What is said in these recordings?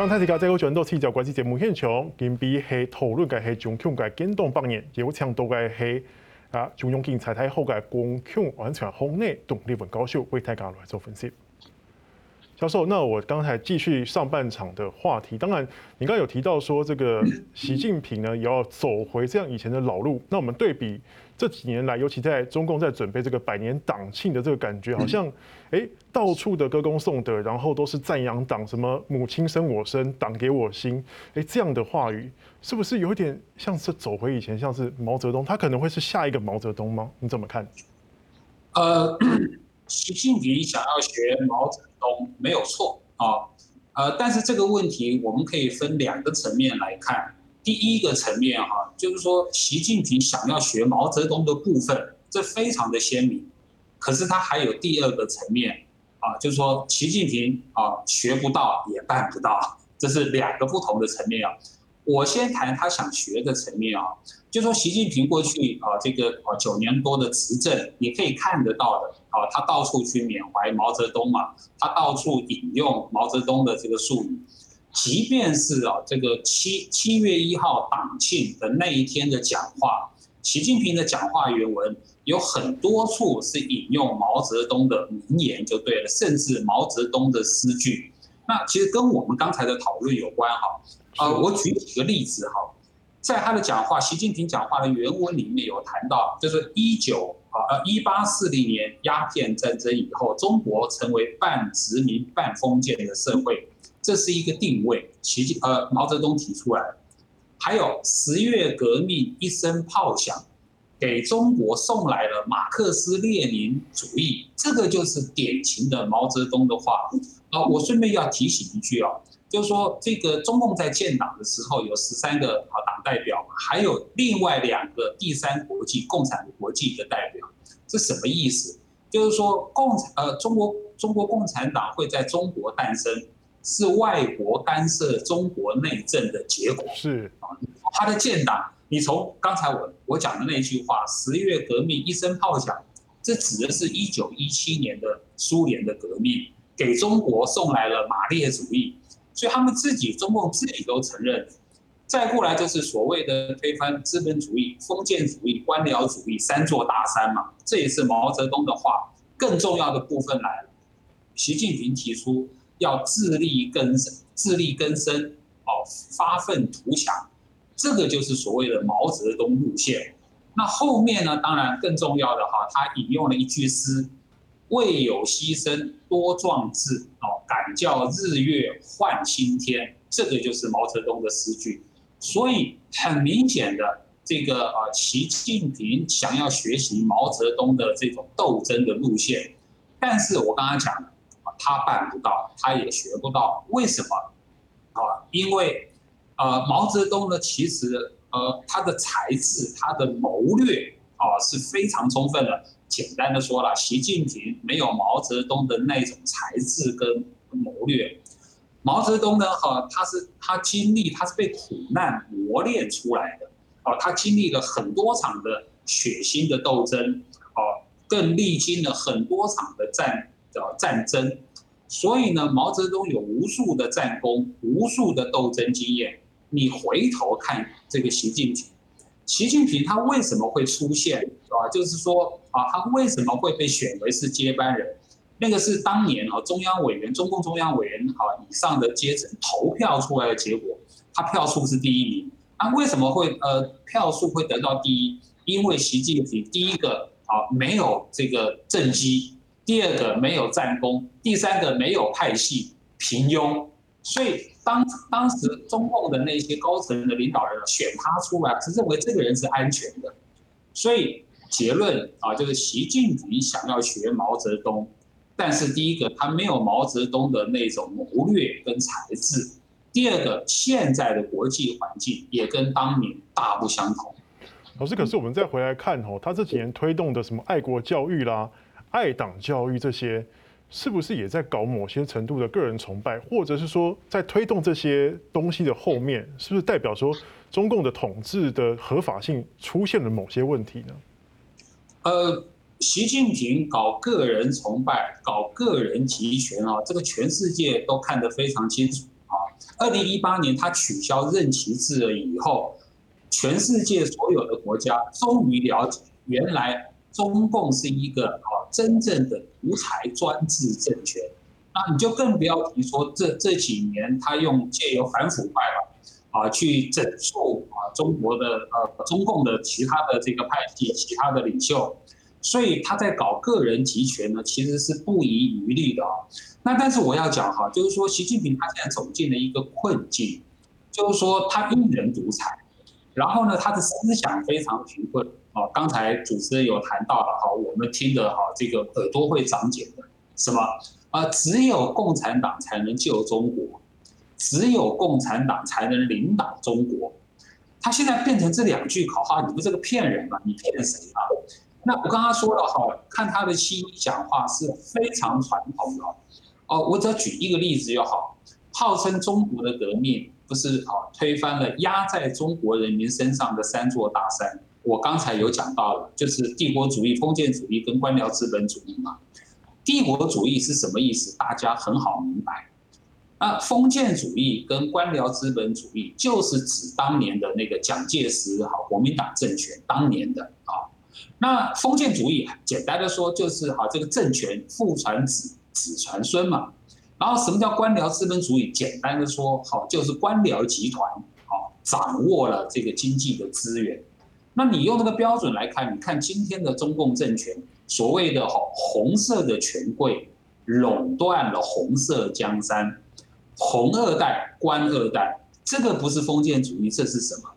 刚才提到，在我转到七角关系节目现场，今比系讨论嘅系中共嘅建党百年，有强度嘅系啊，中央警察太好嘅共享安全方面动力文教授为大家来做分析。教授，那我刚才继续上半场的话题。当然，你刚刚有提到说，这个 习近平呢也要走回这样以前的老路。那我们对比这几年来，尤其在中共在准备这个百年党庆的这个感觉，好像诶到处的歌功颂德，然后都是赞扬党，什么母亲生我生，党给我心，诶这样的话语，是不是有点像是走回以前，像是毛泽东？他可能会是下一个毛泽东吗？你怎么看？呃，习近平想要学毛泽东没有错啊，呃，但是这个问题我们可以分两个层面来看。第一个层面哈，就是说习近平想要学毛泽东的部分，这非常的鲜明。可是他还有第二个层面啊，就是说习近平啊学不到也办不到，这是两个不同的层面啊。我先谈他想学的层面啊，就说习近平过去啊这个啊九年多的执政，你可以看得到的啊，他到处去缅怀毛泽东嘛，他到处引用毛泽东的这个术语，即便是啊这个七七月一号党庆的那一天的讲话，习近平的讲话原文有很多处是引用毛泽东的名言就对了，甚至毛泽东的诗句，那其实跟我们刚才的讨论有关哈。啊，我举几个例子哈，在他的讲话，习近平讲话的原文里面有谈到，就是一九啊呃一八四零年鸦片战争以后，中国成为半殖民半封建的社会，这是一个定位。习近呃毛泽东提出来，还有十月革命一声炮响，给中国送来了马克思列宁主义，这个就是典型的毛泽东的话。啊，我顺便要提醒一句啊。就是说，这个中共在建党的时候有十三个啊党代表，还有另外两个第三国际共产国际的代表，这什么意思？就是说，共产呃中国中国共产党会在中国诞生，是外国干涉中国内政的结果。是啊，他的建党，你从刚才我我讲的那句话，十月革命一声炮响，这指的是一九一七年的苏联的革命，给中国送来了马列主义。所以他们自己，中共自己都承认，再过来就是所谓的推翻资本主义、封建主义、官僚主义三座大山嘛。这也是毛泽东的话。更重要的部分来了，习近平提出要自力更生、自力更生，哦，发愤图强，这个就是所谓的毛泽东路线。那后面呢，当然更重要的哈，他引用了一句诗。为有牺牲多壮志，哦，敢叫日月换青天，这个就是毛泽东的诗句。所以很明显的，这个啊，习近平想要学习毛泽东的这种斗争的路线，但是我刚刚讲的，他办不到，他也学不到。为什么？啊，因为呃，毛泽东呢，其实呃，他的才智、他的谋略啊，是非常充分的。简单的说了，习近平没有毛泽东的那种才智跟谋略。毛泽东呢，哈，他是他经历，他是被苦难磨练出来的，哦，他经历了很多场的血腥的斗争，哦，更历经了很多场的战的战争，所以呢，毛泽东有无数的战功，无数的斗争经验。你回头看这个习近平。习近平他为什么会出现啊？就是说啊，他为什么会被选为是接班人？那个是当年啊中央委员、中共中央委员啊以上的阶层投票出来的结果，他票数是第一名。那为什么会呃票数会得到第一？因为习近平第一个啊没有这个政绩，第二个没有战功，第三个没有派系，平庸，所以。当当时中共的那些高层的领导人选他出来，是认为这个人是安全的，所以结论啊，就是习近平想要学毛泽东，但是第一个他没有毛泽东的那种谋略跟才智，第二个现在的国际环境也跟当年大不相同。老师，可是我们再回来看哦，他这几年推动的什么爱国教育啦、爱党教育这些。是不是也在搞某些程度的个人崇拜，或者是说在推动这些东西的后面，是不是代表说中共的统治的合法性出现了某些问题呢？呃，习近平搞个人崇拜、搞个人集权啊，这个全世界都看得非常清楚啊。二零一八年他取消任期制了以后，全世界所有的国家终于了解，原来中共是一个啊真正的独裁专制政权。那你就更不要提说这这几年他用借由反腐败了，啊去整肃啊中国的呃中共的其他的这个派系、其他的领袖，所以他在搞个人集权呢，其实是不遗余力的啊。那但是我要讲哈，就是说习近平他现在走进了一个困境，就是说他一人独裁，然后呢他的思想非常贫困啊。刚才主持人有谈到了哈，我们听的哈这个耳朵会长茧的什么？啊，只有共产党才能救中国，只有共产党才能领导中国。他现在变成这两句口号，你不是个骗人吗？你骗谁啊？那我刚刚说了哈，看他的西医讲话是非常传统的。哦，我只要举一个例子就好，号称中国的革命不是啊，推翻了压在中国人民身上的三座大山。我刚才有讲到了，就是帝国主义、封建主义跟官僚资本主义嘛。帝国主义是什么意思？大家很好明白。那封建主义跟官僚资本主义，就是指当年的那个蒋介石哈国民党政权当年的啊。那封建主义简单的说，就是哈这个政权父传子，子传孙嘛。然后什么叫官僚资本主义？简单的说，好就是官僚集团好掌握了这个经济的资源。那你用那个标准来看，你看今天的中共政权。所谓的哈红色的权贵垄断了红色江山，红二代、官二代，这个不是封建主义，这是什么？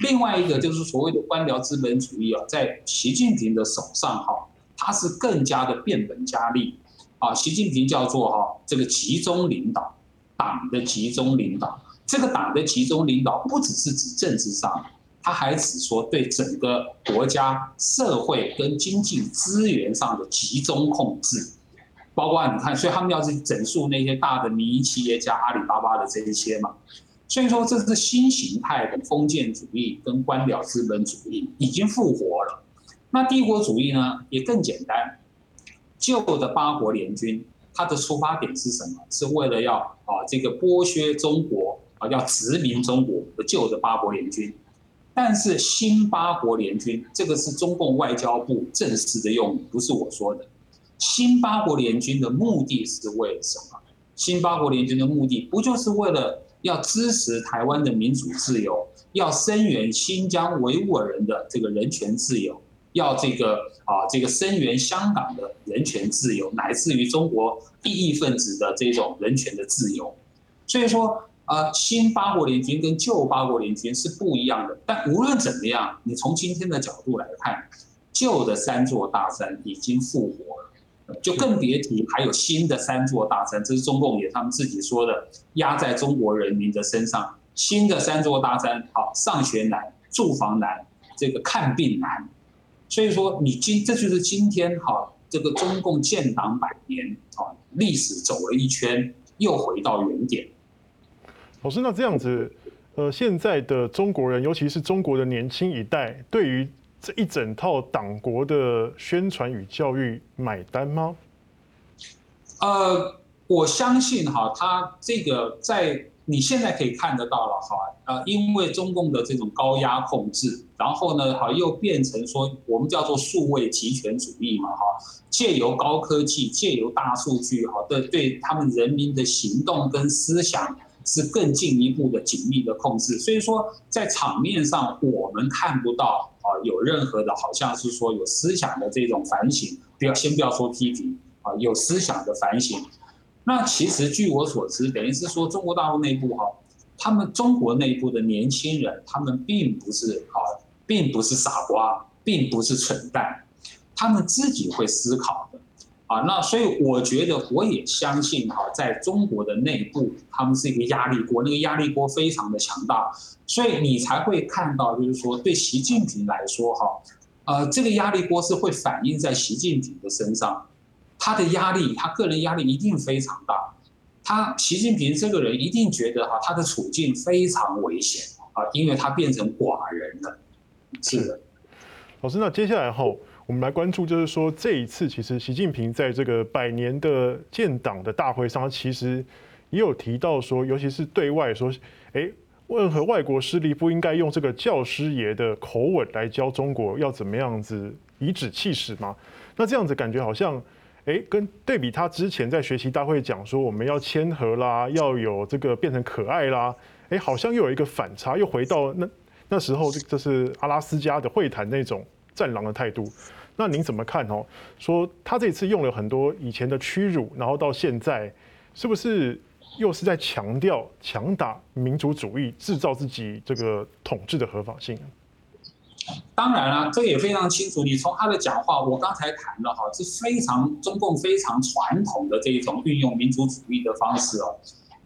另外一个就是所谓的官僚资本主义啊，在习近平的手上哈，它是更加的变本加厉啊。习近平叫做哈这个集中领导，党的集中领导，这个党的集中领导不只是指政治上。他还指说，对整个国家社会跟经济资源上的集中控制，包括你看，所以他们要去整肃那些大的民营企业家，阿里巴巴的这一些嘛。所以说，这是新形态的封建主义跟官僚资本主义已经复活了。那帝国主义呢，也更简单。旧的八国联军，它的出发点是什么？是为了要啊这个剥削中国啊，要殖民中国旧的八国联军。但是新八国联军，这个是中共外交部正式的用语，不是我说的。新八国联军的目的是为了什么？新八国联军的目的不就是为了要支持台湾的民主自由，要声援新疆维吾尔人的这个人权自由，要这个啊这个声援香港的人权自由，乃至于中国异议分子的这种人权的自由。所以说。啊，新八国联军跟旧八国联军是不一样的，但无论怎么样，你从今天的角度来看，旧的三座大山已经复活了，就更别提还有新的三座大山，这是中共也他们自己说的，压在中国人民的身上。新的三座大山，好，上学难，住房难，这个看病难，所以说你今这就是今天哈，这个中共建党百年啊，历史走了一圈，又回到原点。老师，那这样子，呃，现在的中国人，尤其是中国的年轻一代，对于这一整套党国的宣传与教育买单吗？呃，我相信哈，他这个在你现在可以看得到了哈，呃，因为中共的这种高压控制，然后呢，哈，又变成说我们叫做数位集权主义嘛，哈，借由高科技，借由大数据，哈，对对他们人民的行动跟思想。是更进一步的紧密的控制，所以说在场面上我们看不到啊有任何的好像是说有思想的这种反省，不要先不要说批评啊，有思想的反省。那其实据我所知，等于是说中国大陆内部哈，他们中国内部的年轻人，他们并不是啊，并不是傻瓜，并不是蠢蛋，他们自己会思考的。啊，那所以我觉得我也相信哈，在中国的内部，他们是一个压力锅，那个压力锅非常的强大，所以你才会看到，就是说对习近平来说哈，呃，这个压力锅是会反映在习近平的身上，他的压力，他个人压力一定非常大，他习近平这个人一定觉得哈，他的处境非常危险啊，因为他变成寡人了，是的，老师，那接下来后。我们来关注，就是说这一次，其实习近平在这个百年的建党的大会上，其实也有提到说，尤其是对外说，哎，任何外国势力不应该用这个教师爷的口吻来教中国要怎么样子颐指气使嘛。那这样子感觉好像，哎，跟对比他之前在学习大会讲说我们要谦和啦，要有这个变成可爱啦，哎，好像又有一个反差，又回到那那时候这这是阿拉斯加的会谈那种战狼的态度。那您怎么看哦？说他这次用了很多以前的屈辱，然后到现在，是不是又是在强调强打民族主义，制造自己这个统治的合法性？当然了，这也非常清楚。你从他的讲话，我刚才谈了哈，是非常中共非常传统的这种运用民族主义的方式哦。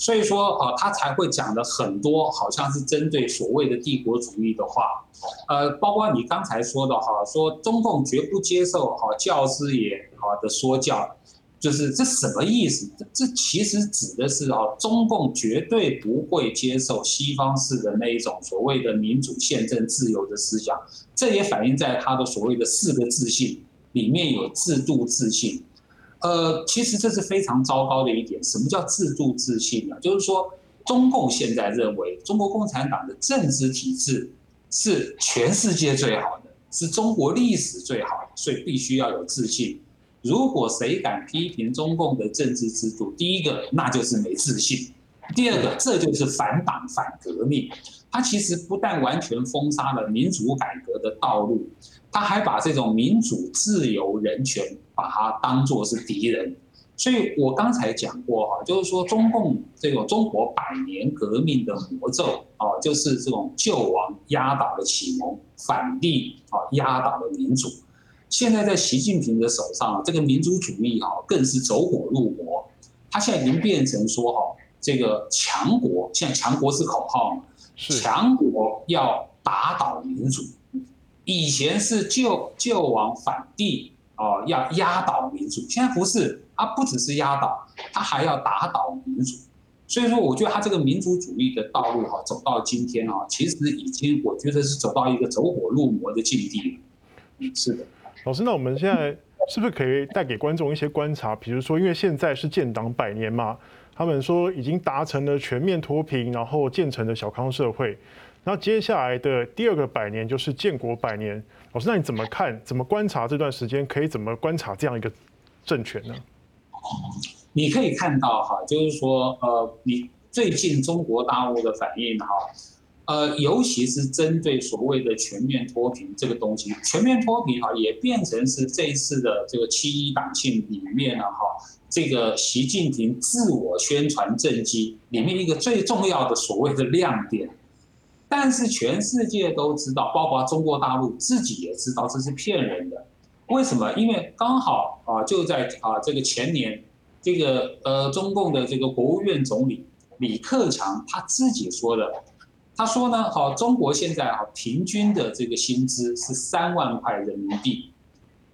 所以说啊，他才会讲的很多，好像是针对所谓的帝国主义的话，呃，包括你刚才说的哈，说中共绝不接受哈教师爷哈的说教，就是这什么意思？这这其实指的是啊，中共绝对不会接受西方式的那一种所谓的民主、宪政、自由的思想，这也反映在他的所谓的四个自信里面有制度自信。呃，其实这是非常糟糕的一点。什么叫制度自信呢？就是说，中共现在认为中国共产党的政治体制是全世界最好的，是中国历史最好的，所以必须要有自信。如果谁敢批评中共的政治制度，第一个那就是没自信，第二个这就是反党反革命。他其实不但完全封杀了民主改革的道路，他还把这种民主、自由、人权。把它当作是敌人，所以我刚才讲过哈，就是说中共这种中国百年革命的魔咒啊，就是这种救亡压倒了启蒙，反帝啊压倒了民主。现在在习近平的手上，这个民族主义啊更是走火入魔。他现在已经变成说哈，这个强国，现在强国是口号嘛，强国要打倒民主，以前是救救亡反帝。哦，要压倒民主，现在不是，他不只是压倒，他还要打倒民主。所以说，我觉得他这个民族主义的道路哈，走到今天啊，其实已经我觉得是走到一个走火入魔的境地了。嗯，是的。老师，那我们现在是不是可以带给观众一些观察？比如说，因为现在是建党百年嘛，他们说已经达成了全面脱贫，然后建成了小康社会。那接下来的第二个百年就是建国百年，老师，那你怎么看？怎么观察这段时间？可以怎么观察这样一个政权呢？你可以看到哈，就是说，呃，你最近中国大陆的反应哈，呃，尤其是针对所谓的全面脱贫这个东西，全面脱贫哈，也变成是这一次的这个七一党庆里面呢哈，这个习近平自我宣传政绩里面一个最重要的所谓的亮点。但是全世界都知道，包括中国大陆自己也知道这是骗人的。为什么？因为刚好啊，就在啊这个前年，这个呃中共的这个国务院总理李克强他自己说的，他说呢，好，中国现在啊平均的这个薪资是三万块人民币，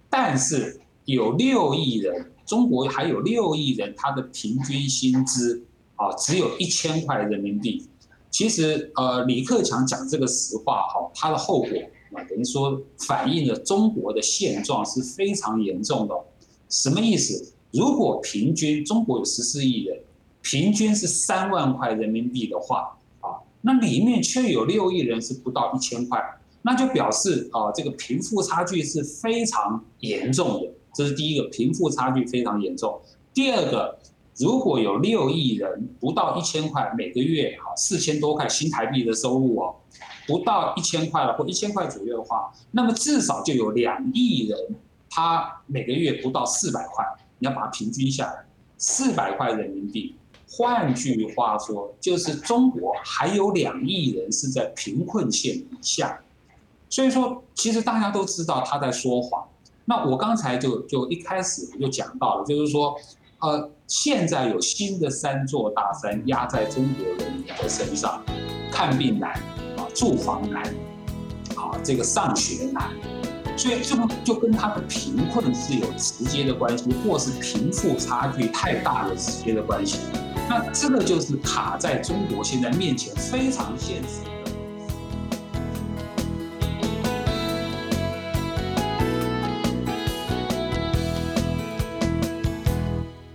但是有六亿人，中国还有六亿人，他的平均薪资啊只有一千块人民币。其实，呃，李克强讲这个实话，哈，他的后果啊，等于说反映了中国的现状是非常严重的。什么意思？如果平均中国有十四亿人，平均是三万块人民币的话，啊，那里面却有六亿人是不到一千块，那就表示啊，这个贫富差距是非常严重的。这是第一个，贫富差距非常严重。第二个。如果有六亿人不到一千块每个月，哈，四千多块新台币的收入哦，不到一千块了或一千块左右的话，那么至少就有两亿人，他每个月不到四百块，你要把它平均下来，四百块人民币。换句话说，就是中国还有两亿人是在贫困线以下。所以说，其实大家都知道他在说谎。那我刚才就就一开始我就讲到了，就是说。呃，现在有新的三座大山压在中国人民的身上，看病难啊，住房难啊，这个上学难，所以这个就跟他的贫困是有直接的关系，或是贫富差距太大的直接的关系。那这个就是卡在中国现在面前非常现实。